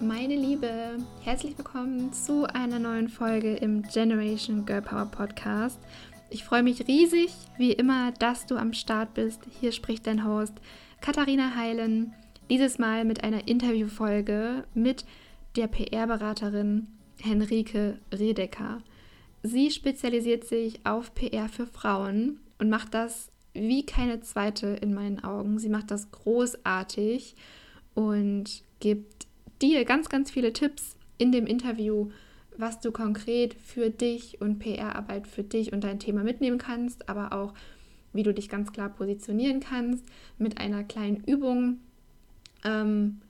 Meine Liebe, herzlich willkommen zu einer neuen Folge im Generation Girl Power Podcast. Ich freue mich riesig, wie immer, dass du am Start bist. Hier spricht dein Host Katharina Heilen. Dieses Mal mit einer Interviewfolge mit der PR-Beraterin Henrike Redecker. Sie spezialisiert sich auf PR für Frauen und macht das wie keine zweite in meinen Augen. Sie macht das großartig und gibt dir ganz, ganz viele Tipps in dem Interview, was du konkret für dich und PR-Arbeit für dich und dein Thema mitnehmen kannst, aber auch wie du dich ganz klar positionieren kannst mit einer kleinen Übung ähm,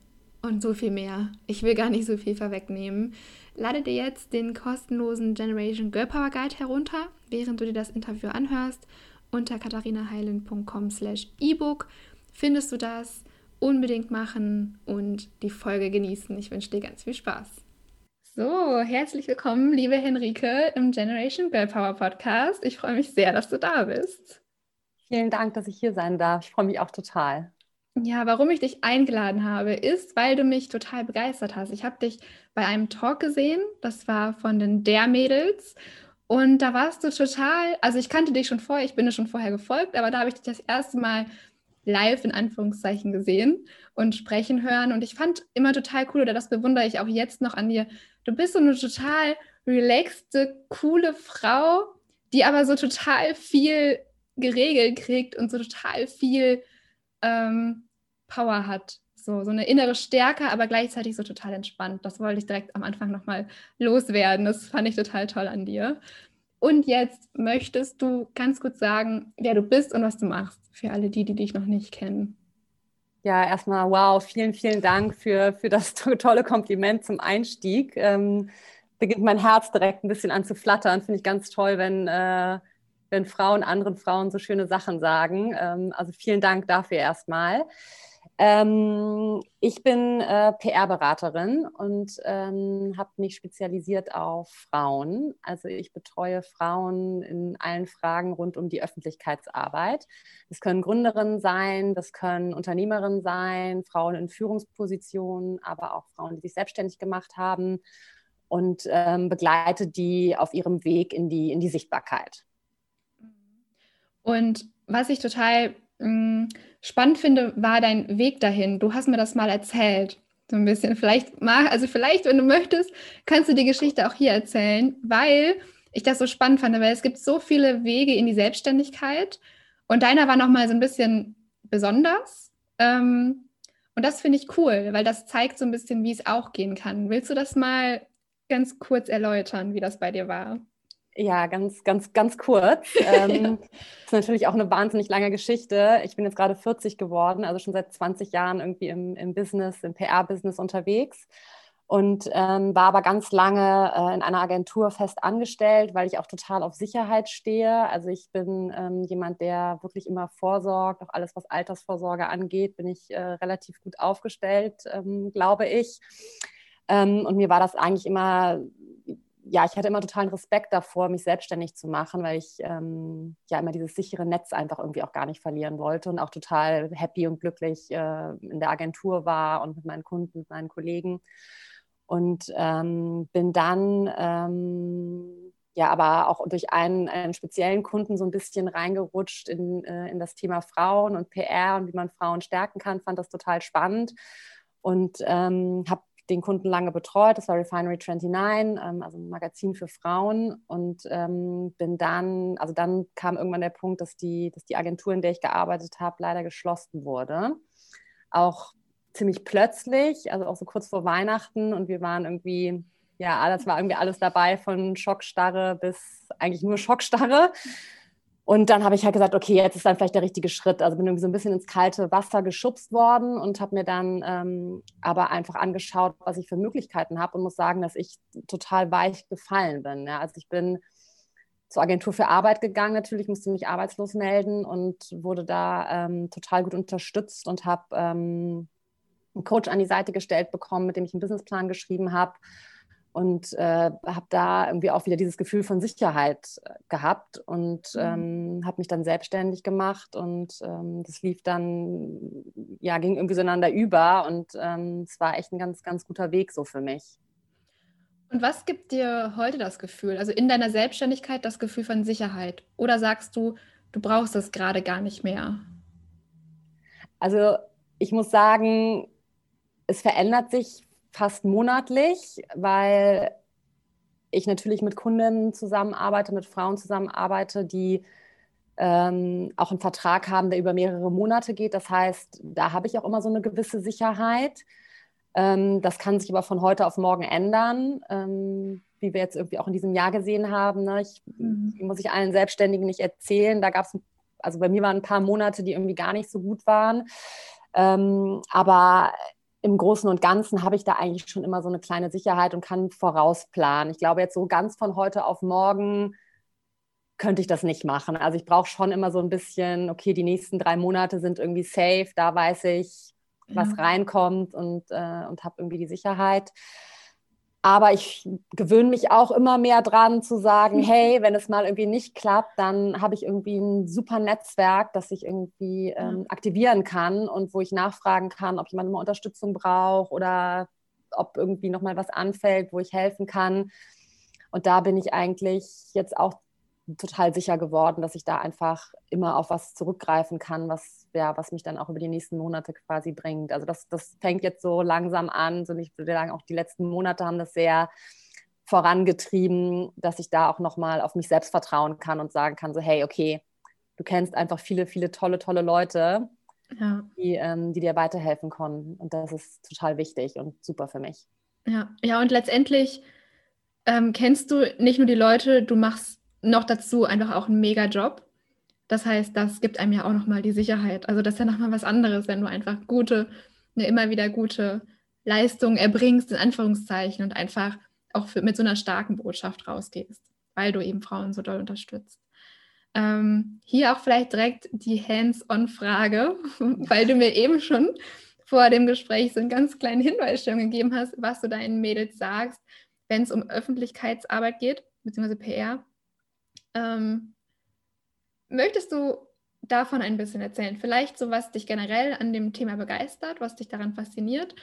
und so viel mehr. Ich will gar nicht so viel vorwegnehmen. Lade dir jetzt den kostenlosen Generation Girl Power Guide herunter, während du dir das Interview anhörst. Unter katharinaheilen.com slash ebook findest du das unbedingt machen und die Folge genießen. Ich wünsche dir ganz viel Spaß. So, herzlich willkommen, liebe Henrike, im Generation Girl Power Podcast. Ich freue mich sehr, dass du da bist. Vielen Dank, dass ich hier sein darf. Ich freue mich auch total. Ja, warum ich dich eingeladen habe, ist, weil du mich total begeistert hast. Ich habe dich bei einem Talk gesehen, das war von den Der Mädels. Und da warst du total, also ich kannte dich schon vorher, ich bin dir schon vorher gefolgt, aber da habe ich dich das erste Mal live in Anführungszeichen gesehen und sprechen hören. Und ich fand immer total cool, oder das bewundere ich auch jetzt noch an dir. Du bist so eine total relaxte, coole Frau, die aber so total viel geregelt kriegt und so total viel ähm, Power hat. So, so eine innere Stärke, aber gleichzeitig so total entspannt. Das wollte ich direkt am Anfang nochmal loswerden. Das fand ich total toll an dir. Und jetzt möchtest du ganz kurz sagen, wer du bist und was du machst, für alle die, die dich noch nicht kennen. Ja, erstmal wow, vielen, vielen Dank für, für das tolle Kompliment zum Einstieg. Ähm, beginnt mein Herz direkt ein bisschen an zu flattern. Finde ich ganz toll, wenn, äh, wenn Frauen anderen Frauen so schöne Sachen sagen. Ähm, also vielen Dank dafür erstmal. Ähm, ich bin äh, PR-Beraterin und ähm, habe mich spezialisiert auf Frauen. Also ich betreue Frauen in allen Fragen rund um die Öffentlichkeitsarbeit. Das können Gründerinnen sein, das können Unternehmerinnen sein, Frauen in Führungspositionen, aber auch Frauen, die sich selbstständig gemacht haben und ähm, begleite die auf ihrem Weg in die, in die Sichtbarkeit. Und was ich total mh, mm, spannend finde, war dein Weg dahin. Du hast mir das mal erzählt. So ein bisschen. Vielleicht mal, also vielleicht, wenn du möchtest, kannst du die Geschichte auch hier erzählen, weil ich das so spannend fand, weil es gibt so viele Wege in die Selbstständigkeit und deiner war nochmal so ein bisschen besonders. Ähm, und das finde ich cool, weil das zeigt so ein bisschen, wie es auch gehen kann. Willst du das mal ganz kurz erläutern, wie das bei dir war? Ja, ganz, ganz, ganz kurz. Ähm, ist natürlich auch eine wahnsinnig lange Geschichte. Ich bin jetzt gerade 40 geworden, also schon seit 20 Jahren irgendwie im, im Business, im PR-Business unterwegs und ähm, war aber ganz lange äh, in einer Agentur fest angestellt, weil ich auch total auf Sicherheit stehe. Also ich bin ähm, jemand, der wirklich immer vorsorgt, auch alles, was Altersvorsorge angeht, bin ich äh, relativ gut aufgestellt, ähm, glaube ich. Ähm, und mir war das eigentlich immer ja, ich hatte immer totalen Respekt davor, mich selbstständig zu machen, weil ich ähm, ja immer dieses sichere Netz einfach irgendwie auch gar nicht verlieren wollte und auch total happy und glücklich äh, in der Agentur war und mit meinen Kunden, mit meinen Kollegen. Und ähm, bin dann ähm, ja, aber auch durch einen, einen, speziellen Kunden so ein bisschen reingerutscht in, äh, in das Thema Frauen und PR und wie man Frauen stärken kann, fand das total spannend und ähm, habe den Kunden lange betreut. Das war Refinery 29, ähm, also ein Magazin für Frauen. Und ähm, bin dann, also dann kam irgendwann der Punkt, dass die, dass die Agentur, in der ich gearbeitet habe, leider geschlossen wurde. Auch ziemlich plötzlich, also auch so kurz vor Weihnachten. Und wir waren irgendwie, ja, das war irgendwie alles dabei, von Schockstarre bis eigentlich nur Schockstarre. Und dann habe ich halt gesagt, okay, jetzt ist dann vielleicht der richtige Schritt. Also bin irgendwie so ein bisschen ins kalte Wasser geschubst worden und habe mir dann ähm, aber einfach angeschaut, was ich für Möglichkeiten habe und muss sagen, dass ich total weich gefallen bin. Ja. Also ich bin zur Agentur für Arbeit gegangen, natürlich musste mich arbeitslos melden und wurde da ähm, total gut unterstützt und habe ähm, einen Coach an die Seite gestellt bekommen, mit dem ich einen Businessplan geschrieben habe und äh, habe da irgendwie auch wieder dieses Gefühl von Sicherheit äh, gehabt und mhm. ähm, habe mich dann selbstständig gemacht und ähm, das lief dann, ja, ging irgendwie so einander über und ähm, es war echt ein ganz, ganz guter Weg so für mich. Und was gibt dir heute das Gefühl, also in deiner Selbstständigkeit das Gefühl von Sicherheit? Oder sagst du, du brauchst das gerade gar nicht mehr? Also ich muss sagen, es verändert sich fast monatlich, weil ich natürlich mit Kunden zusammenarbeite, mit Frauen zusammenarbeite, die ähm, auch einen Vertrag haben, der über mehrere Monate geht. Das heißt, da habe ich auch immer so eine gewisse Sicherheit. Ähm, das kann sich aber von heute auf morgen ändern, ähm, wie wir jetzt irgendwie auch in diesem Jahr gesehen haben. Ne? Ich, mhm. muss ich allen Selbstständigen nicht erzählen. Da gab es, also bei mir waren ein paar Monate, die irgendwie gar nicht so gut waren. Ähm, aber im Großen und Ganzen habe ich da eigentlich schon immer so eine kleine Sicherheit und kann vorausplanen. Ich glaube, jetzt so ganz von heute auf morgen könnte ich das nicht machen. Also ich brauche schon immer so ein bisschen, okay, die nächsten drei Monate sind irgendwie safe, da weiß ich, was ja. reinkommt und, äh, und habe irgendwie die Sicherheit. Aber ich gewöhne mich auch immer mehr dran zu sagen, hey, wenn es mal irgendwie nicht klappt, dann habe ich irgendwie ein super Netzwerk, das ich irgendwie ähm, aktivieren kann und wo ich nachfragen kann, ob jemand mal Unterstützung braucht oder ob irgendwie nochmal was anfällt, wo ich helfen kann. Und da bin ich eigentlich jetzt auch total sicher geworden, dass ich da einfach immer auf was zurückgreifen kann, was, ja, was mich dann auch über die nächsten Monate quasi bringt. Also das, das fängt jetzt so langsam an. So ich würde sagen, auch die letzten Monate haben das sehr vorangetrieben, dass ich da auch nochmal auf mich selbst vertrauen kann und sagen kann, so hey, okay, du kennst einfach viele, viele tolle, tolle Leute, ja. die, ähm, die dir weiterhelfen können. Und das ist total wichtig und super für mich. Ja, ja und letztendlich ähm, kennst du nicht nur die Leute, du machst noch dazu einfach auch ein Mega-Job. Das heißt, das gibt einem ja auch nochmal die Sicherheit. Also das ist ja nochmal was anderes, wenn du einfach gute, eine immer wieder gute Leistung erbringst, in Anführungszeichen, und einfach auch für, mit so einer starken Botschaft rausgehst, weil du eben Frauen so doll unterstützt. Ähm, hier auch vielleicht direkt die Hands-on-Frage, weil du mir eben schon vor dem Gespräch so einen ganz kleinen Hinweis schon gegeben hast, was du deinen Mädels sagst, wenn es um Öffentlichkeitsarbeit geht, beziehungsweise PR. Ähm, möchtest du davon ein bisschen erzählen? Vielleicht so, was dich generell an dem Thema begeistert, was dich daran fasziniert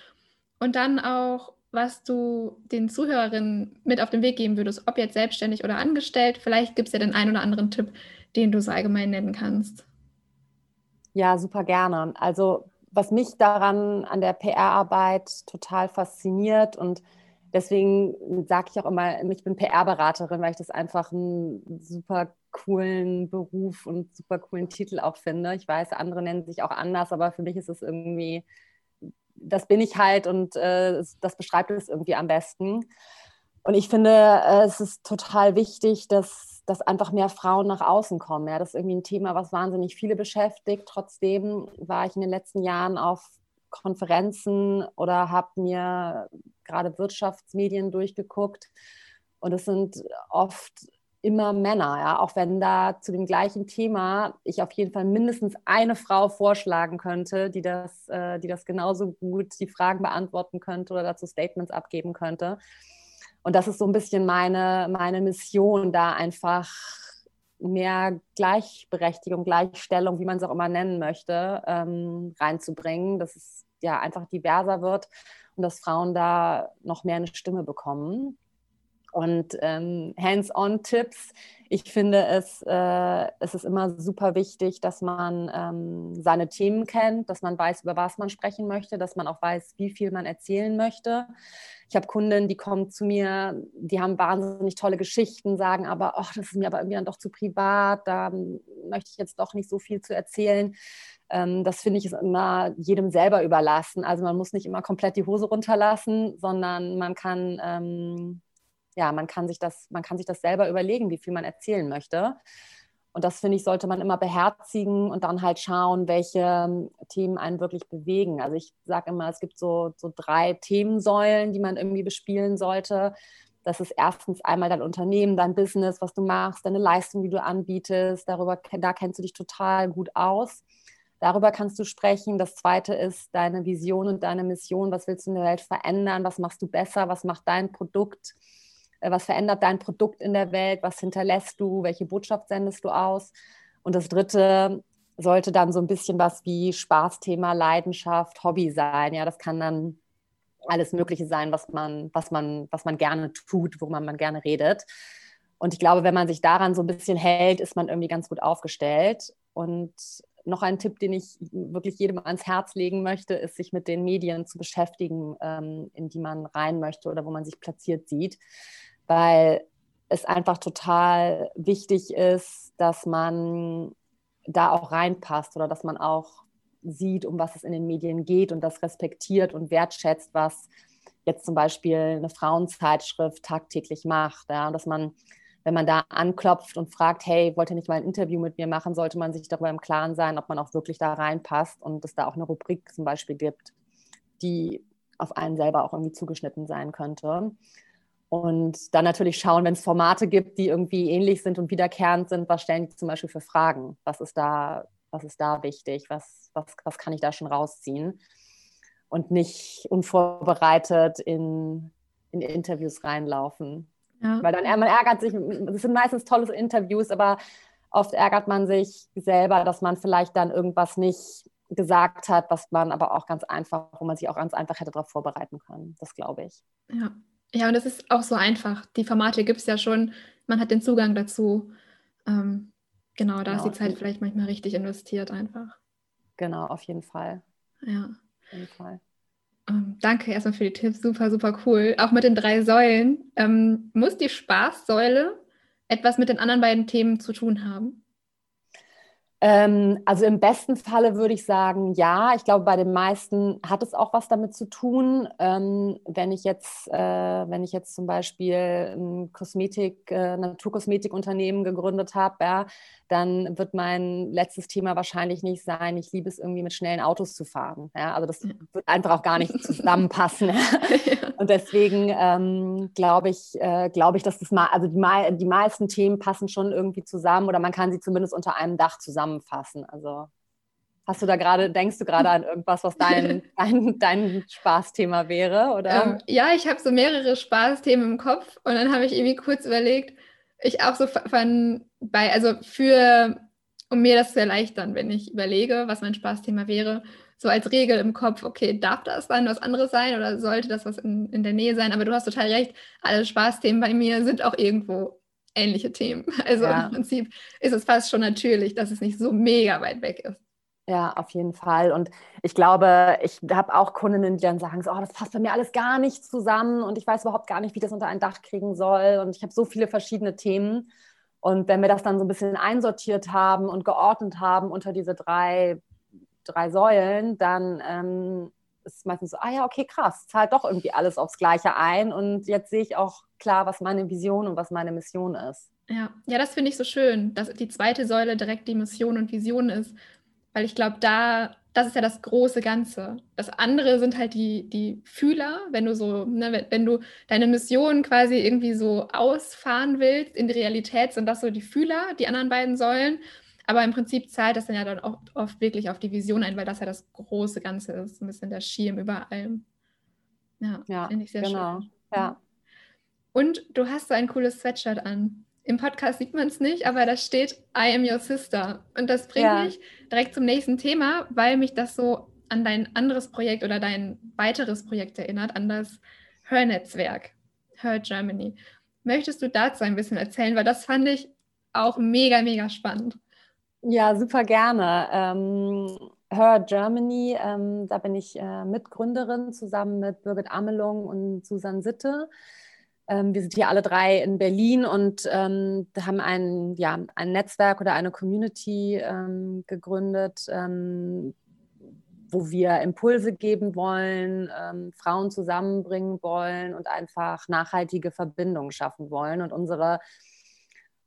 und dann auch, was du den Zuhörerinnen mit auf den Weg geben würdest, ob jetzt selbstständig oder angestellt. Vielleicht gibt es ja den einen oder anderen Tipp, den du so allgemein nennen kannst. Ja, super gerne. Also was mich daran an der PR-Arbeit total fasziniert und deswegen sage ich auch immer, ich bin PR-Beraterin, weil ich das einfach einen super coolen Beruf und super coolen Titel auch finde. Ich weiß, andere nennen sich auch anders, aber für mich ist es irgendwie, das bin ich halt und äh, das beschreibt es irgendwie am besten. Und ich finde, äh, es ist total wichtig, dass, dass einfach mehr Frauen nach außen kommen. Ja, das ist irgendwie ein Thema, was wahnsinnig viele beschäftigt. Trotzdem war ich in den letzten Jahren auf Konferenzen oder habe mir gerade Wirtschaftsmedien durchgeguckt. Und es sind oft immer Männer, ja, auch wenn da zu dem gleichen Thema ich auf jeden Fall mindestens eine Frau vorschlagen könnte, die das, äh, die das genauso gut die Fragen beantworten könnte oder dazu Statements abgeben könnte. Und das ist so ein bisschen meine, meine Mission, da einfach mehr Gleichberechtigung, Gleichstellung, wie man es auch immer nennen möchte, ähm, reinzubringen, dass es ja einfach diverser wird und dass Frauen da noch mehr eine Stimme bekommen. Und ähm, Hands-on-Tipps, ich finde es, äh, es ist immer super wichtig, dass man ähm, seine Themen kennt, dass man weiß, über was man sprechen möchte, dass man auch weiß, wie viel man erzählen möchte. Ich habe Kunden, die kommen zu mir, die haben wahnsinnig tolle Geschichten, sagen aber, ach, das ist mir aber irgendwie dann doch zu privat, da möchte ich jetzt doch nicht so viel zu erzählen. Ähm, das finde ich ist immer jedem selber überlassen. Also man muss nicht immer komplett die Hose runterlassen, sondern man kann, ähm, ja, man kann sich das, man kann sich das selber überlegen, wie viel man erzählen möchte. Und das finde ich, sollte man immer beherzigen und dann halt schauen, welche ähm, Themen einen wirklich bewegen. Also ich sage immer, es gibt so, so drei Themensäulen, die man irgendwie bespielen sollte. Das ist erstens einmal dein Unternehmen, dein Business, was du machst, deine Leistung, die du anbietest. Darüber, da kennst du dich total gut aus Darüber kannst du sprechen. Das zweite ist deine Vision und deine Mission. Was willst du in der Welt verändern? Was machst du besser? Was macht dein Produkt? Äh, was verändert dein Produkt in der Welt? Was hinterlässt du? Welche Botschaft sendest du aus? Und das dritte sollte dann so ein bisschen was wie Spaßthema, Leidenschaft, Hobby sein. Ja, das kann dann alles Mögliche sein, was man, was man, was man gerne tut, worüber man gerne redet. Und ich glaube, wenn man sich daran so ein bisschen hält, ist man irgendwie ganz gut aufgestellt. Und noch ein Tipp, den ich wirklich jedem ans Herz legen möchte, ist, sich mit den Medien zu beschäftigen, ähm, in die man rein möchte oder wo man sich platziert sieht, weil es einfach total wichtig ist, dass man da auch reinpasst oder dass man auch sieht, um was es in den Medien geht und das respektiert und wertschätzt, was jetzt zum Beispiel eine Frauenzeitschrift tagtäglich macht. Ja, dass man, wenn man da anklopft und fragt, hey, wollt ihr nicht mal ein Interview mit mir machen, sollte man sich darüber im Klaren sein, ob man auch wirklich da reinpasst und es da auch eine Rubrik zum Beispiel gibt, die auf einen selber auch irgendwie zugeschnitten sein könnte. Und dann natürlich schauen, wenn es Formate gibt, die irgendwie ähnlich sind und wiederkehrend sind, was stellen die zum Beispiel für Fragen? Was ist da, was ist da wichtig? Was, was, was kann ich da schon rausziehen? Und nicht unvorbereitet in, in Interviews reinlaufen. Ja. Weil dann man ärgert sich, es sind meistens tolle Interviews, aber oft ärgert man sich selber, dass man vielleicht dann irgendwas nicht gesagt hat, was man aber auch ganz einfach, wo man sich auch ganz einfach hätte darauf vorbereiten können. Das glaube ich. Ja. Ja, und es ist auch so einfach. Die Formate gibt es ja schon. Man hat den Zugang dazu. Ähm, genau, da genau, ist die Zeit vielleicht manchmal richtig investiert einfach. Genau, auf jeden Fall. Ja. Auf jeden Fall. Ähm, danke erstmal für die Tipps. Super, super cool. Auch mit den drei Säulen. Ähm, muss die Spaßsäule etwas mit den anderen beiden Themen zu tun haben? Ähm, also im besten Falle würde ich sagen, ja. Ich glaube, bei den meisten hat es auch was damit zu tun. Ähm, wenn ich jetzt, äh, wenn ich jetzt zum Beispiel ein Kosmetik, äh, Naturkosmetikunternehmen gegründet habe, ja, dann wird mein letztes Thema wahrscheinlich nicht sein, ich liebe es irgendwie mit schnellen Autos zu fahren. Ja? Also das ja. wird einfach auch gar nicht zusammenpassen. Und deswegen ähm, glaube ich, äh, glaube ich, dass das mal, also die, die meisten Themen passen schon irgendwie zusammen oder man kann sie zumindest unter einem Dach zusammenfassen. Also Hast du da gerade, denkst du gerade an irgendwas, was dein, dein, dein Spaßthema wäre? Oder? Ähm, ja, ich habe so mehrere Spaßthemen im Kopf und dann habe ich irgendwie kurz überlegt, ich auch so von bei, also für, um mir das zu erleichtern, wenn ich überlege, was mein Spaßthema wäre, so als Regel im Kopf, okay, darf das dann was anderes sein oder sollte das was in, in der Nähe sein? Aber du hast total recht, alle Spaßthemen bei mir sind auch irgendwo ähnliche Themen. Also ja. im Prinzip ist es fast schon natürlich, dass es nicht so mega weit weg ist. Ja, auf jeden Fall. Und ich glaube, ich habe auch Kundinnen, die dann sagen, so, oh, das passt bei mir alles gar nicht zusammen und ich weiß überhaupt gar nicht, wie ich das unter ein Dach kriegen soll. Und ich habe so viele verschiedene Themen. Und wenn wir das dann so ein bisschen einsortiert haben und geordnet haben unter diese drei, drei Säulen, dann ähm, ist es meistens so, ah ja, okay, krass, zahlt doch irgendwie alles aufs Gleiche ein. Und jetzt sehe ich auch klar, was meine Vision und was meine Mission ist. Ja, ja, das finde ich so schön, dass die zweite Säule direkt die Mission und Vision ist weil ich glaube, da, das ist ja das große Ganze. Das andere sind halt die, die Fühler, wenn du so, ne, wenn du deine Mission quasi irgendwie so ausfahren willst in die Realität, sind das so die Fühler, die anderen beiden Säulen. Aber im Prinzip zahlt das dann ja dann auch oft wirklich auf die Vision ein, weil das ja das große Ganze ist, ein bisschen der Schirm über allem. Ja, ja finde ich sehr genau. schön. Ja. Und du hast so ein cooles Sweatshirt an. Im Podcast sieht man es nicht, aber da steht I am your sister. Und das bringt ja. mich direkt zum nächsten Thema, weil mich das so an dein anderes Projekt oder dein weiteres Projekt erinnert, an das Her-Netzwerk, Her Germany. Möchtest du dazu ein bisschen erzählen? Weil das fand ich auch mega, mega spannend. Ja, super gerne. Ähm, Her Germany, ähm, da bin ich äh, Mitgründerin zusammen mit Birgit Amelung und Susan Sitte. Ähm, wir sind hier alle drei in Berlin und ähm, haben ein, ja, ein Netzwerk oder eine Community ähm, gegründet, ähm, wo wir Impulse geben wollen, ähm, Frauen zusammenbringen wollen und einfach nachhaltige Verbindungen schaffen wollen. Und unsere,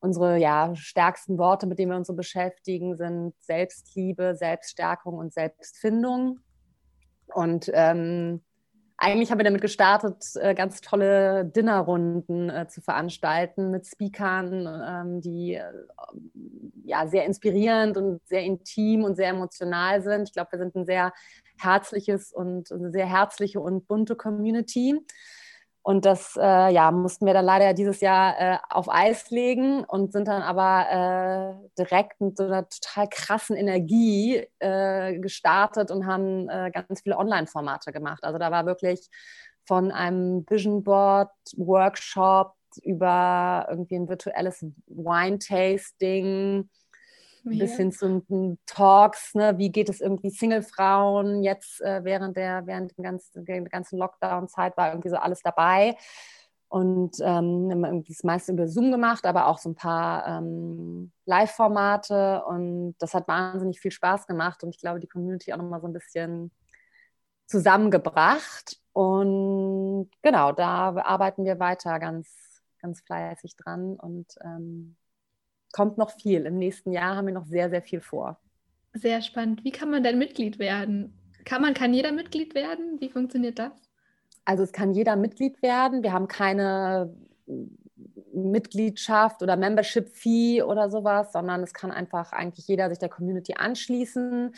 unsere ja, stärksten Worte, mit denen wir uns so beschäftigen, sind Selbstliebe, Selbststärkung und Selbstfindung. Und ähm, eigentlich haben wir damit gestartet, äh, ganz tolle Dinnerrunden äh, zu veranstalten mit Speakern, ähm, die äh, ja sehr inspirierend und sehr intim und sehr emotional sind. Ich glaube, wir sind ein sehr herzliches und eine sehr herzliche und bunte Community. Und das äh, ja, mussten wir dann leider dieses Jahr äh, auf Eis legen und sind dann aber äh, direkt mit so einer total krassen Energie äh, gestartet und haben äh, ganz viele Online-Formate gemacht. Also da war wirklich von einem Vision Board Workshop über irgendwie ein virtuelles Wine-Tasting Mega. bis hin zu Talks, ne? wie geht es irgendwie Single-Frauen jetzt äh, während der, während dem ganzen, der ganzen Lockdown-Zeit war irgendwie so alles dabei. Und ähm, irgendwie das meiste über Zoom gemacht, aber auch so ein paar ähm, Live-Formate. Und das hat wahnsinnig viel Spaß gemacht und ich glaube, die Community auch nochmal so ein bisschen zusammengebracht. Und genau, da arbeiten wir weiter ganz, ganz fleißig dran. Und ähm, kommt noch viel. Im nächsten Jahr haben wir noch sehr, sehr viel vor. Sehr spannend. Wie kann man denn Mitglied werden? Kann man, kann jeder Mitglied werden? Wie funktioniert das? Also es kann jeder Mitglied werden. Wir haben keine Mitgliedschaft oder Membership-Fee oder sowas, sondern es kann einfach eigentlich jeder sich der Community anschließen.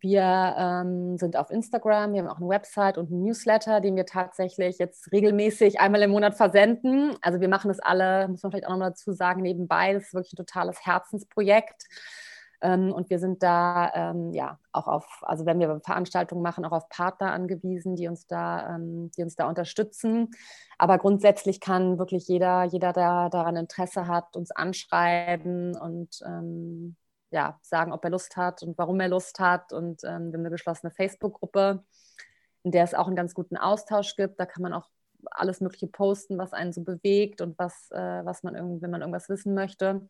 Wir ähm, sind auf Instagram, wir haben auch eine Website und einen Newsletter, den wir tatsächlich jetzt regelmäßig einmal im Monat versenden. Also wir machen das alle, muss man vielleicht auch nochmal dazu sagen, nebenbei. Das ist wirklich ein totales Herzensprojekt. Ähm, und wir sind da ähm, ja auch auf, also wenn wir Veranstaltungen machen, auch auf Partner angewiesen, die uns da, ähm, die uns da unterstützen. Aber grundsätzlich kann wirklich jeder, jeder, der daran Interesse hat, uns anschreiben und ähm, ja, sagen, ob er Lust hat und warum er Lust hat. Und ähm, wir haben eine geschlossene Facebook-Gruppe, in der es auch einen ganz guten Austausch gibt. Da kann man auch alles Mögliche posten, was einen so bewegt und was, äh, was man irgendwie, wenn man irgendwas wissen möchte.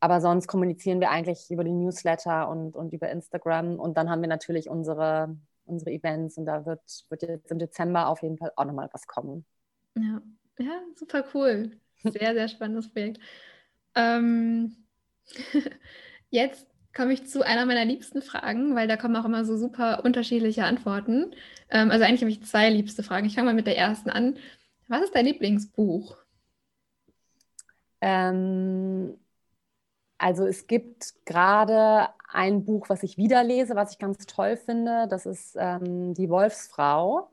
Aber sonst kommunizieren wir eigentlich über die Newsletter und, und über Instagram. Und dann haben wir natürlich unsere, unsere Events und da wird, wird jetzt im Dezember auf jeden Fall auch nochmal was kommen. Ja, ja super cool. Sehr, sehr spannendes Projekt. Ähm, Jetzt komme ich zu einer meiner liebsten Fragen, weil da kommen auch immer so super unterschiedliche Antworten. Ähm, also eigentlich habe ich zwei liebste Fragen. Ich fange mal mit der ersten an. Was ist dein Lieblingsbuch? Ähm, also es gibt gerade ein Buch, was ich wieder lese, was ich ganz toll finde. Das ist ähm, Die Wolfsfrau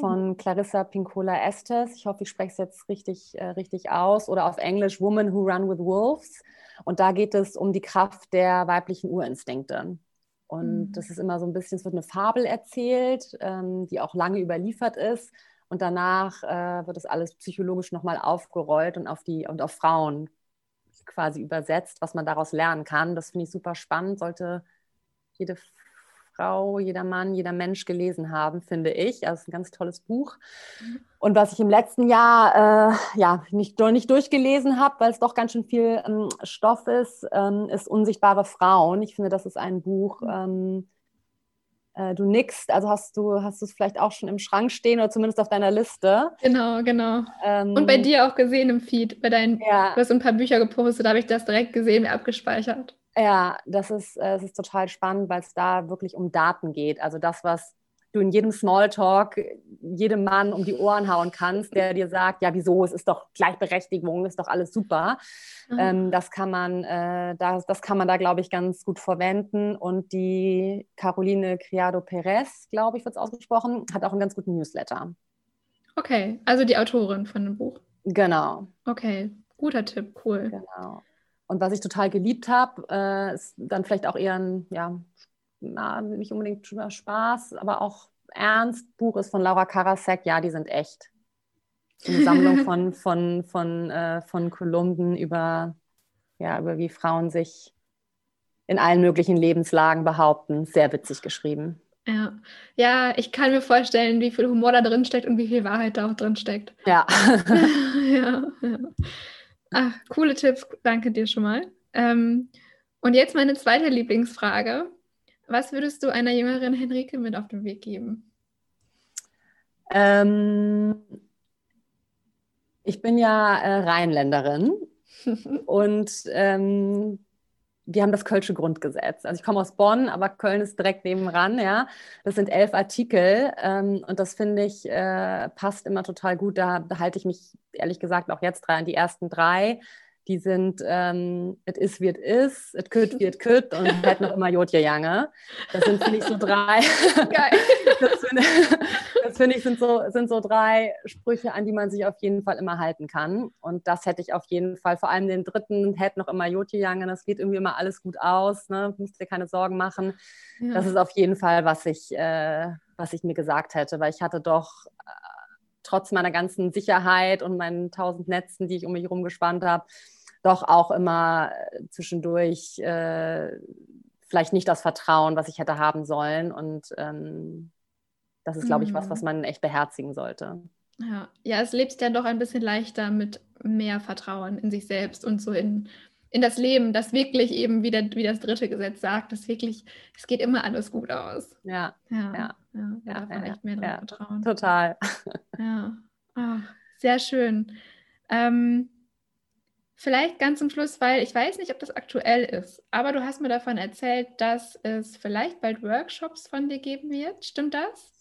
von mhm. Clarissa Pinkola Estes. Ich hoffe, ich spreche es jetzt richtig, äh, richtig aus. Oder auf Englisch Women Who Run with Wolves. Und da geht es um die Kraft der weiblichen Urinstinkte. Und mhm. das ist immer so ein bisschen, es wird eine Fabel erzählt, ähm, die auch lange überliefert ist. Und danach äh, wird das alles psychologisch nochmal aufgerollt und auf die und auf Frauen quasi übersetzt, was man daraus lernen kann. Das finde ich super spannend. Sollte jede Frau, jeder Mann, jeder Mensch gelesen haben, finde ich. Also es ist ein ganz tolles Buch. Mhm. Und was ich im letzten Jahr äh, ja nicht, nicht durchgelesen habe, weil es doch ganz schön viel ähm, Stoff ist, ähm, ist Unsichtbare Frauen. Ich finde, das ist ein Buch. Mhm. Ähm, äh, du nickst, also hast du hast du es vielleicht auch schon im Schrank stehen oder zumindest auf deiner Liste. Genau, genau. Ähm, und bei dir auch gesehen im Feed, bei deinen, ja. du hast ein paar Bücher gepostet, da habe ich das direkt gesehen, mir abgespeichert. Ja, das ist, äh, das ist total spannend, weil es da wirklich um Daten geht. Also das, was du in jedem Smalltalk jedem Mann um die Ohren hauen kannst, der dir sagt, ja, wieso, es ist doch Gleichberechtigung, ist doch alles super. Mhm. Ähm, das kann man, äh, das, das kann man da, glaube ich, ganz gut verwenden. Und die Caroline Criado Perez, glaube ich, wird es ausgesprochen, hat auch einen ganz guten Newsletter. Okay, also die Autorin von dem Buch. Genau. Okay, guter Tipp, cool. Genau. Und was ich total geliebt habe, äh, ist dann vielleicht auch eher ein, ja, na, nicht unbedingt Spaß, aber auch ernst. Buch ist von Laura Karasek. Ja, die sind echt. Eine Sammlung von, von, von, äh, von Kolumnen über, ja, über wie Frauen sich in allen möglichen Lebenslagen behaupten. Sehr witzig geschrieben. Ja. ja, ich kann mir vorstellen, wie viel Humor da drin steckt und wie viel Wahrheit da auch drin steckt. Ja. ja, ja. Ach, coole Tipps, danke dir schon mal. Ähm, und jetzt meine zweite Lieblingsfrage. Was würdest du einer jüngeren Henrike mit auf den Weg geben? Ähm, ich bin ja äh, Rheinländerin und ähm, wir haben das Kölsche Grundgesetz. Also ich komme aus Bonn, aber Köln ist direkt nebenan, ja. Das sind elf Artikel ähm, und das finde ich äh, passt immer total gut. Da, halte ich mich ehrlich gesagt auch jetzt drei an die ersten drei die sind ähm, it is wie it is, it could wie it could und halt noch immer Jodje Jange. Das sind, finde ich, so drei. Geil. das finde find ich, sind so, sind so drei Sprüche, an die man sich auf jeden Fall immer halten kann. Und das hätte ich auf jeden Fall, vor allem den dritten, hätte noch immer Jodje Jange, das geht irgendwie immer alles gut aus, ne? musst dir keine Sorgen machen. Ja. Das ist auf jeden Fall, was ich, äh, was ich mir gesagt hätte, weil ich hatte doch äh, trotz meiner ganzen Sicherheit und meinen tausend Netzen, die ich um mich herum gespannt habe, doch auch immer äh, zwischendurch äh, vielleicht nicht das Vertrauen, was ich hätte haben sollen. Und ähm, das ist, glaube ich, was, was mhm. man echt beherzigen sollte. Ja. ja, es lebt dann doch ein bisschen leichter mit mehr Vertrauen in sich selbst und so in, in das Leben, das wirklich eben, wie, der, wie das dritte Gesetz sagt, dass wirklich, es geht immer alles gut aus. Ja, ja, ja. ja da darf man echt mehr dran vertrauen. Total. Ja, oh, sehr schön. Ähm, Vielleicht ganz zum Schluss, weil ich weiß nicht, ob das aktuell ist, aber du hast mir davon erzählt, dass es vielleicht bald Workshops von dir geben wird. Stimmt das?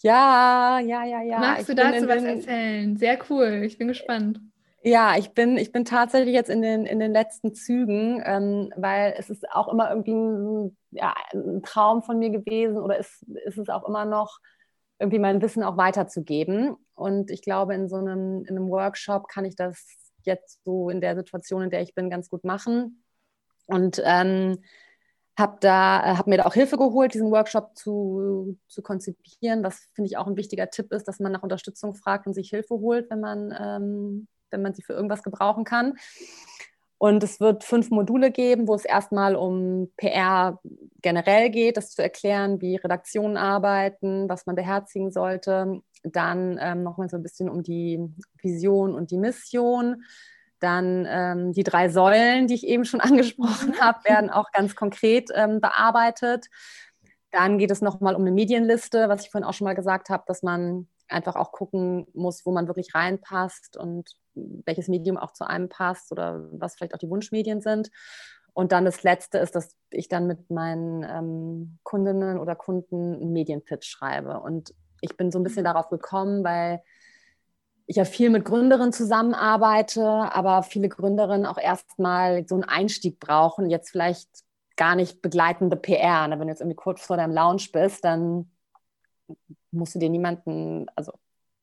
Ja, ja, ja, ja. Magst du ich dazu was erzählen? Sehr cool. Ich bin gespannt. Ja, ich bin, ich bin tatsächlich jetzt in den, in den letzten Zügen, ähm, weil es ist auch immer irgendwie ein, ja, ein Traum von mir gewesen oder ist, ist es auch immer noch, irgendwie mein Wissen auch weiterzugeben. Und ich glaube, in so einem, in einem Workshop kann ich das jetzt so in der Situation, in der ich bin, ganz gut machen. Und ähm, habe da, äh, hab mir da auch Hilfe geholt, diesen Workshop zu, zu konzipieren. Was finde ich auch ein wichtiger Tipp ist, dass man nach Unterstützung fragt und sich Hilfe holt, wenn man, ähm, wenn man sie für irgendwas gebrauchen kann. Und es wird fünf Module geben, wo es erstmal um PR generell geht, das zu erklären, wie Redaktionen arbeiten, was man beherzigen sollte. Dann ähm, nochmal so ein bisschen um die Vision und die Mission. Dann ähm, die drei Säulen, die ich eben schon angesprochen habe, werden auch ganz konkret ähm, bearbeitet. Dann geht es nochmal um eine Medienliste, was ich vorhin auch schon mal gesagt habe, dass man einfach auch gucken muss, wo man wirklich reinpasst und welches Medium auch zu einem passt oder was vielleicht auch die Wunschmedien sind. Und dann das Letzte ist, dass ich dann mit meinen ähm, Kundinnen oder Kunden einen Medienpitch schreibe. Und ich bin so ein bisschen mhm. darauf gekommen, weil ich ja viel mit Gründerinnen zusammenarbeite, aber viele Gründerinnen auch erstmal so einen Einstieg brauchen, jetzt vielleicht gar nicht begleitende PR. Ne? Wenn du jetzt irgendwie kurz vor deinem Lounge bist, dann musst du dir niemanden, also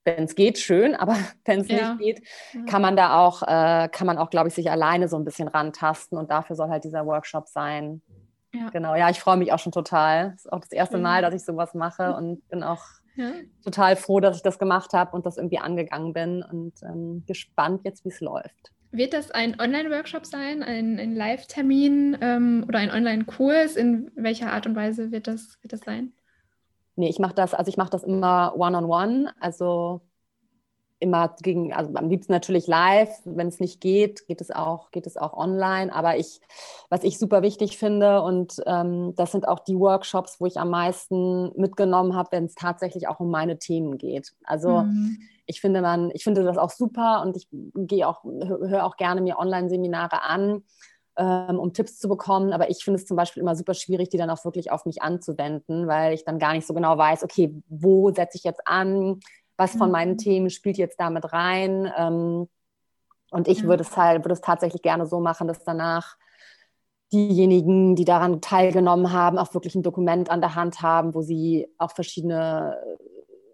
wenn es geht, schön, aber wenn es ja. nicht geht, kann man da auch, äh, kann man auch, glaube ich, sich alleine so ein bisschen rantasten und dafür soll halt dieser Workshop sein. Ja. Genau, ja, ich freue mich auch schon total. Ist auch das erste Mal, dass ich sowas mache und bin auch ja. total froh, dass ich das gemacht habe und das irgendwie angegangen bin und ähm, gespannt jetzt, wie es läuft. Wird das ein Online-Workshop sein, ein, ein Live-Termin ähm, oder ein Online-Kurs? In welcher Art und Weise wird das, wird das sein? Nee, ich mache das, also ich mache das immer one-on-one, -on -one, also immer gegen, also am liebsten natürlich live. Wenn es nicht geht, geht es auch, geht es auch online. Aber ich, was ich super wichtig finde, und ähm, das sind auch die Workshops, wo ich am meisten mitgenommen habe, wenn es tatsächlich auch um meine Themen geht. Also mhm. ich finde man, ich finde das auch super und ich gehe auch, höre auch gerne mir Online-Seminare an ähm, um Tipps zu bekommen. Aber ich finde es zum Beispiel immer super schwierig, die dann auch wirklich auf mich anzuwenden, weil ich dann gar nicht so genau weiß, okay, wo setze ich jetzt an? Was von meinen mhm. Themen spielt jetzt damit rein? Ähm, und ich würde es halt, würde es tatsächlich gerne so machen, dass danach diejenigen, die daran teilgenommen haben, auch wirklich ein Dokument an der Hand haben, wo sie auch verschiedene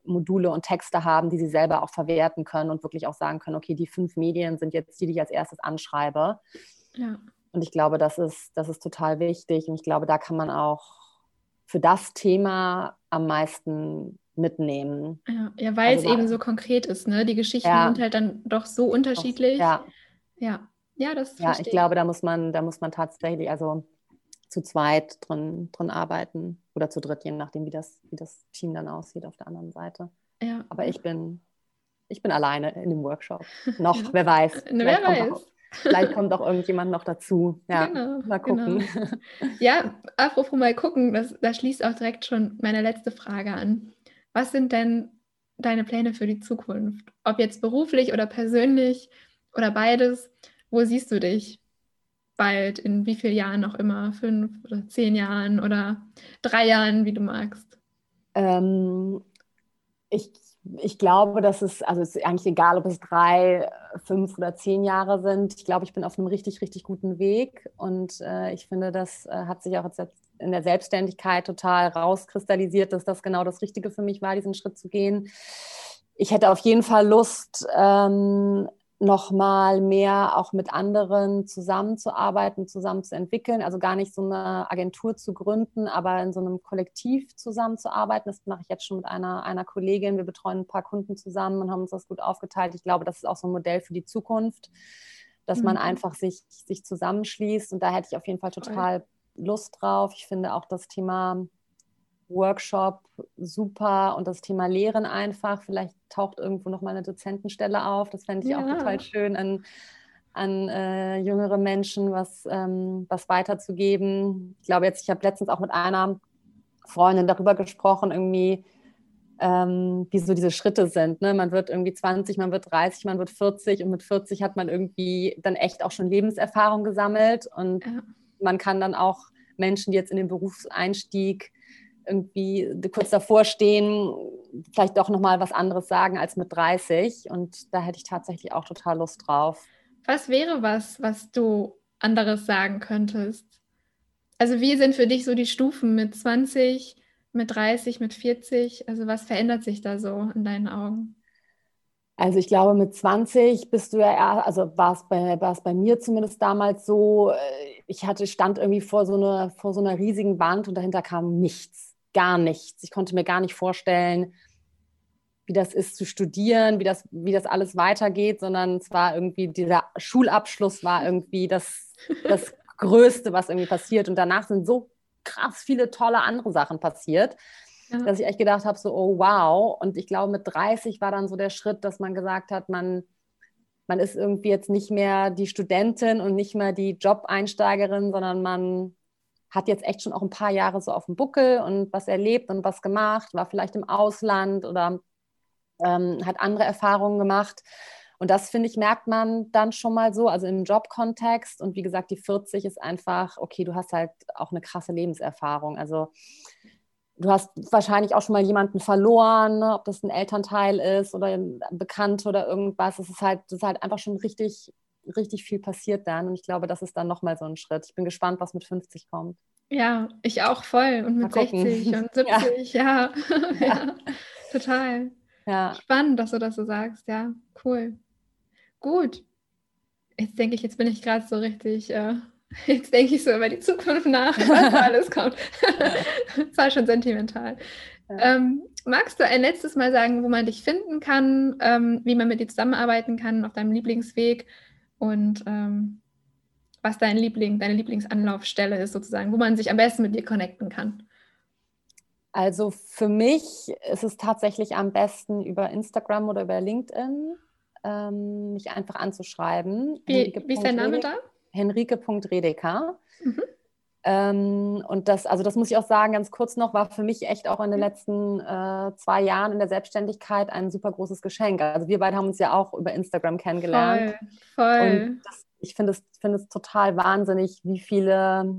Module und Texte haben, die sie selber auch verwerten können und wirklich auch sagen können, okay, die fünf Medien sind jetzt die, die ich als erstes anschreibe. Ja. Und ich glaube, das ist, das ist total wichtig. Und ich glaube, da kann man auch für das Thema am meisten mitnehmen. Ja, ja weil also es eben so konkret ist. Ne? Die Geschichten ja. sind halt dann doch so unterschiedlich. Ja, ja, ja das Ja, ich glaube, da muss man, da muss man tatsächlich also zu zweit drin, drin arbeiten oder zu dritt, je nachdem, wie das, wie das Team dann aussieht auf der anderen Seite. Ja. Aber ich bin, ich bin alleine in dem Workshop. Noch, wer weiß. Wer weiß. Vielleicht kommt auch irgendjemand noch dazu. Ja, genau, mal gucken. Genau. Ja, apropos mal gucken, das, das schließt auch direkt schon meine letzte Frage an. Was sind denn deine Pläne für die Zukunft? Ob jetzt beruflich oder persönlich oder beides, wo siehst du dich? bald, in wie vielen Jahren auch immer, fünf oder zehn Jahren oder drei Jahren, wie du magst? Ähm, ich, ich glaube, dass es, also es ist eigentlich egal, ob es drei, fünf oder zehn Jahre sind. Ich glaube, ich bin auf einem richtig, richtig guten Weg und äh, ich finde, das äh, hat sich auch jetzt in der Selbstständigkeit total rauskristallisiert, dass das genau das Richtige für mich war, diesen Schritt zu gehen. Ich hätte auf jeden Fall Lust, ähm, noch mal mehr auch mit anderen zusammenzuarbeiten, zusammen zu entwickeln. Also gar nicht so eine Agentur zu gründen, aber in so einem Kollektiv zusammenzuarbeiten. Das mache ich jetzt schon mit einer, einer Kollegin. Wir betreuen ein paar Kunden zusammen und haben uns das gut aufgeteilt. Ich glaube, das ist auch so ein Modell für die Zukunft, dass mhm. man einfach sich, sich zusammenschließt. Und da hätte ich auf jeden Fall total Lust drauf. Ich finde auch das Thema Workshop super und das Thema Lehren einfach. Vielleicht taucht irgendwo noch mal eine Dozentenstelle auf. Das fände ich ja. auch total schön, an, an äh, jüngere Menschen was, ähm, was weiterzugeben. Ich glaube jetzt, ich habe letztens auch mit einer Freundin darüber gesprochen, irgendwie, ähm, wie so diese Schritte sind. Ne? Man wird irgendwie 20, man wird 30, man wird 40 und mit 40 hat man irgendwie dann echt auch schon Lebenserfahrung gesammelt und ja. man kann dann auch Menschen, die jetzt in den Berufseinstieg irgendwie kurz davor stehen, vielleicht doch nochmal was anderes sagen als mit 30. Und da hätte ich tatsächlich auch total Lust drauf. Was wäre was, was du anderes sagen könntest? Also wie sind für dich so die Stufen mit 20, mit 30, mit 40? Also was verändert sich da so in deinen Augen? Also ich glaube, mit 20 bist du ja, also war es bei, bei mir zumindest damals so, äh, ich hatte, stand irgendwie vor so, eine, vor so einer riesigen Wand und dahinter kam nichts gar nichts. Ich konnte mir gar nicht vorstellen, wie das ist zu studieren, wie das, wie das alles weitergeht, sondern es war irgendwie, dieser Schulabschluss war irgendwie das, das Größte, was irgendwie passiert. Und danach sind so krass viele tolle andere Sachen passiert, ja. dass ich echt gedacht habe, so, oh wow. Und ich glaube, mit 30 war dann so der Schritt, dass man gesagt hat, man, man ist irgendwie jetzt nicht mehr die Studentin und nicht mehr die Job-Einsteigerin, sondern man hat jetzt echt schon auch ein paar Jahre so auf dem Buckel und was erlebt und was gemacht, war vielleicht im Ausland oder ähm, hat andere Erfahrungen gemacht. Und das, finde ich, merkt man dann schon mal so, also im Jobkontext. Und wie gesagt, die 40 ist einfach, okay, du hast halt auch eine krasse Lebenserfahrung. Also du hast wahrscheinlich auch schon mal jemanden verloren, ne? ob das ein Elternteil ist oder ein Bekannte oder irgendwas. Es ist halt, das ist halt einfach schon richtig richtig viel passiert dann. Und ich glaube, das ist dann nochmal so ein Schritt. Ich bin gespannt, was mit 50 kommt. Ja, ich auch voll. Und mit 60 und 70, ja. Ja. ja. ja. Total. Ja. Spannend, dass du das so sagst. Ja, cool. Gut. Jetzt denke ich, jetzt bin ich gerade so richtig, äh, jetzt denke ich so über die Zukunft nach, was da alles kommt. das war schon sentimental. Ähm, magst du ein letztes Mal sagen, wo man dich finden kann, ähm, wie man mit dir zusammenarbeiten kann auf deinem Lieblingsweg und ähm, was dein Liebling, deine Lieblingsanlaufstelle ist sozusagen, wo man sich am besten mit dir connecten kann. Also für mich ist es tatsächlich am besten über Instagram oder über LinkedIn, ähm, mich einfach anzuschreiben. Wie, wie ist dein Name da? Henrike.redeker. Mhm. Ähm, und das, also das muss ich auch sagen, ganz kurz noch, war für mich echt auch in den mhm. letzten äh, zwei Jahren in der Selbstständigkeit ein super großes Geschenk. Also wir beide haben uns ja auch über Instagram kennengelernt. Voll, voll. Und das, ich finde es, find es total wahnsinnig, wie viele,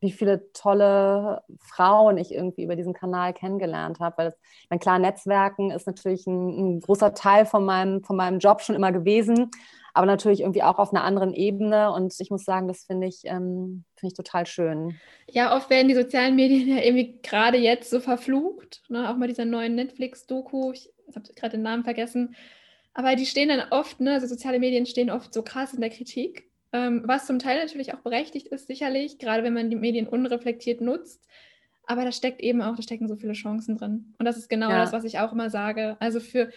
wie viele tolle Frauen ich irgendwie über diesen Kanal kennengelernt habe. Weil, das, mein klar, Netzwerken ist natürlich ein, ein großer Teil von meinem, von meinem Job schon immer gewesen aber natürlich irgendwie auch auf einer anderen Ebene. Und ich muss sagen, das finde ich, ähm, find ich total schön. Ja, oft werden die sozialen Medien ja irgendwie gerade jetzt so verflucht. Ne? Auch mal dieser neuen Netflix-Doku, ich habe gerade den Namen vergessen. Aber die stehen dann oft, ne, also soziale Medien stehen oft so krass in der Kritik, ähm, was zum Teil natürlich auch berechtigt ist, sicherlich, gerade wenn man die Medien unreflektiert nutzt. Aber da steckt eben auch, da stecken so viele Chancen drin. Und das ist genau ja. das, was ich auch immer sage. Also für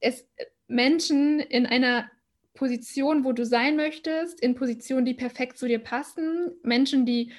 es Menschen in einer Position, wo du sein möchtest, in Positionen, die perfekt zu dir passen, Menschen, die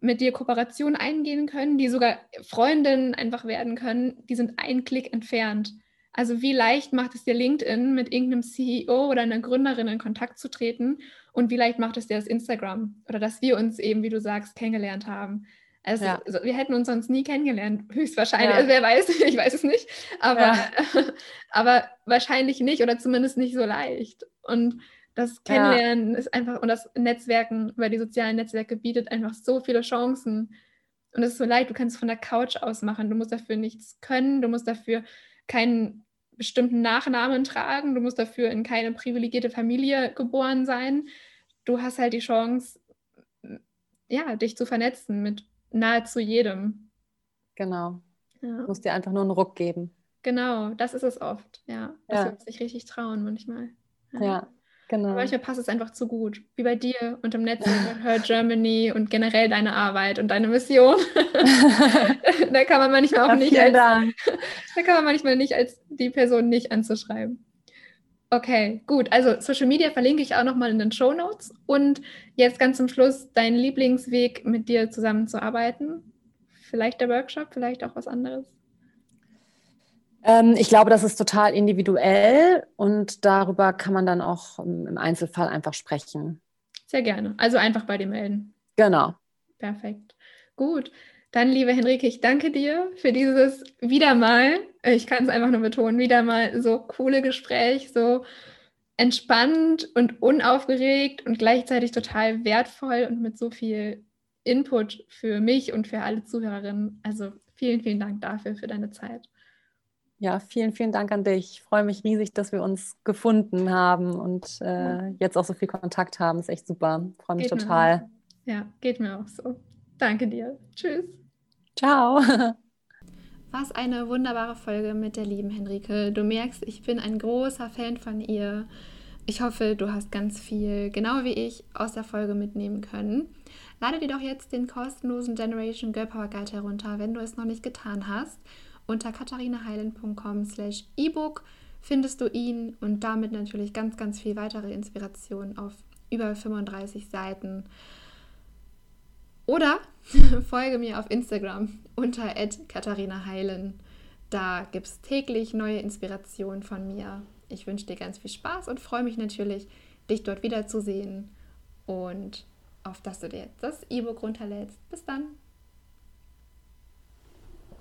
mit dir Kooperation eingehen können, die sogar Freundinnen einfach werden können, die sind einen Klick entfernt. Also wie leicht macht es dir LinkedIn, mit irgendeinem CEO oder einer Gründerin in Kontakt zu treten und wie leicht macht es dir das Instagram oder dass wir uns eben, wie du sagst, kennengelernt haben. Also, ja. also wir hätten uns sonst nie kennengelernt, höchstwahrscheinlich. Ja. Also wer weiß, ich weiß es nicht, aber, ja. aber wahrscheinlich nicht oder zumindest nicht so leicht. Und Das Kennenlernen ja. ist einfach, und das Netzwerken über die sozialen Netzwerke bietet einfach so viele Chancen. Und es ist so leid, du kannst es von der Couch aus machen. Du musst dafür nichts können, du musst dafür keinen bestimmten Nachnamen tragen, du musst dafür in keine privilegierte Familie geboren sein. Du hast halt die Chance, ja, dich zu vernetzen mit nahezu jedem. Genau. Ja. Du musst dir einfach nur einen Ruck geben. Genau, das ist es oft, ja. Dass ja. wir uns nicht richtig trauen manchmal. Ja, ja genau. Aber manchmal passt es einfach zu gut. Wie bei dir und im Netz Her Germany und generell deine Arbeit und deine Mission. da kann man manchmal auch ja, nicht als, Dank. da kann man manchmal nicht als die Person nicht anzuschreiben. Okay, gut. Also Social Media verlinke ich auch nochmal in den Show Notes. Und jetzt ganz zum Schluss dein Lieblingsweg, mit dir zusammenzuarbeiten. Vielleicht der Workshop, vielleicht auch was anderes. Ähm, ich glaube, das ist total individuell und darüber kann man dann auch im Einzelfall einfach sprechen. Sehr gerne. Also einfach bei dir melden. Genau. Perfekt. Gut. Dann, liebe Henrike, ich danke dir für dieses wieder mal, ich kann es einfach nur betonen, wieder mal so coole Gespräch, so entspannt und unaufgeregt und gleichzeitig total wertvoll und mit so viel Input für mich und für alle Zuhörerinnen. Also vielen, vielen Dank dafür, für deine Zeit. Ja, vielen, vielen Dank an dich. Ich freue mich riesig, dass wir uns gefunden haben und äh, jetzt auch so viel Kontakt haben. Ist echt super. Ich freue mich geht total. Ja, geht mir auch so. Danke dir. Tschüss. Ciao. Was eine wunderbare Folge mit der lieben Henrike. Du merkst, ich bin ein großer Fan von ihr. Ich hoffe, du hast ganz viel, genau wie ich, aus der Folge mitnehmen können. Lade dir doch jetzt den kostenlosen Generation Girl Power Guide herunter, wenn du es noch nicht getan hast. Unter katharinaheilen.com slash ebook findest du ihn und damit natürlich ganz, ganz viel weitere Inspiration auf über 35 Seiten. Oder folge mir auf Instagram unter katharinaheilen. Da gibt es täglich neue Inspirationen von mir. Ich wünsche dir ganz viel Spaß und freue mich natürlich, dich dort wiederzusehen und auf dass du dir jetzt das E-Book runterlädst. Bis dann!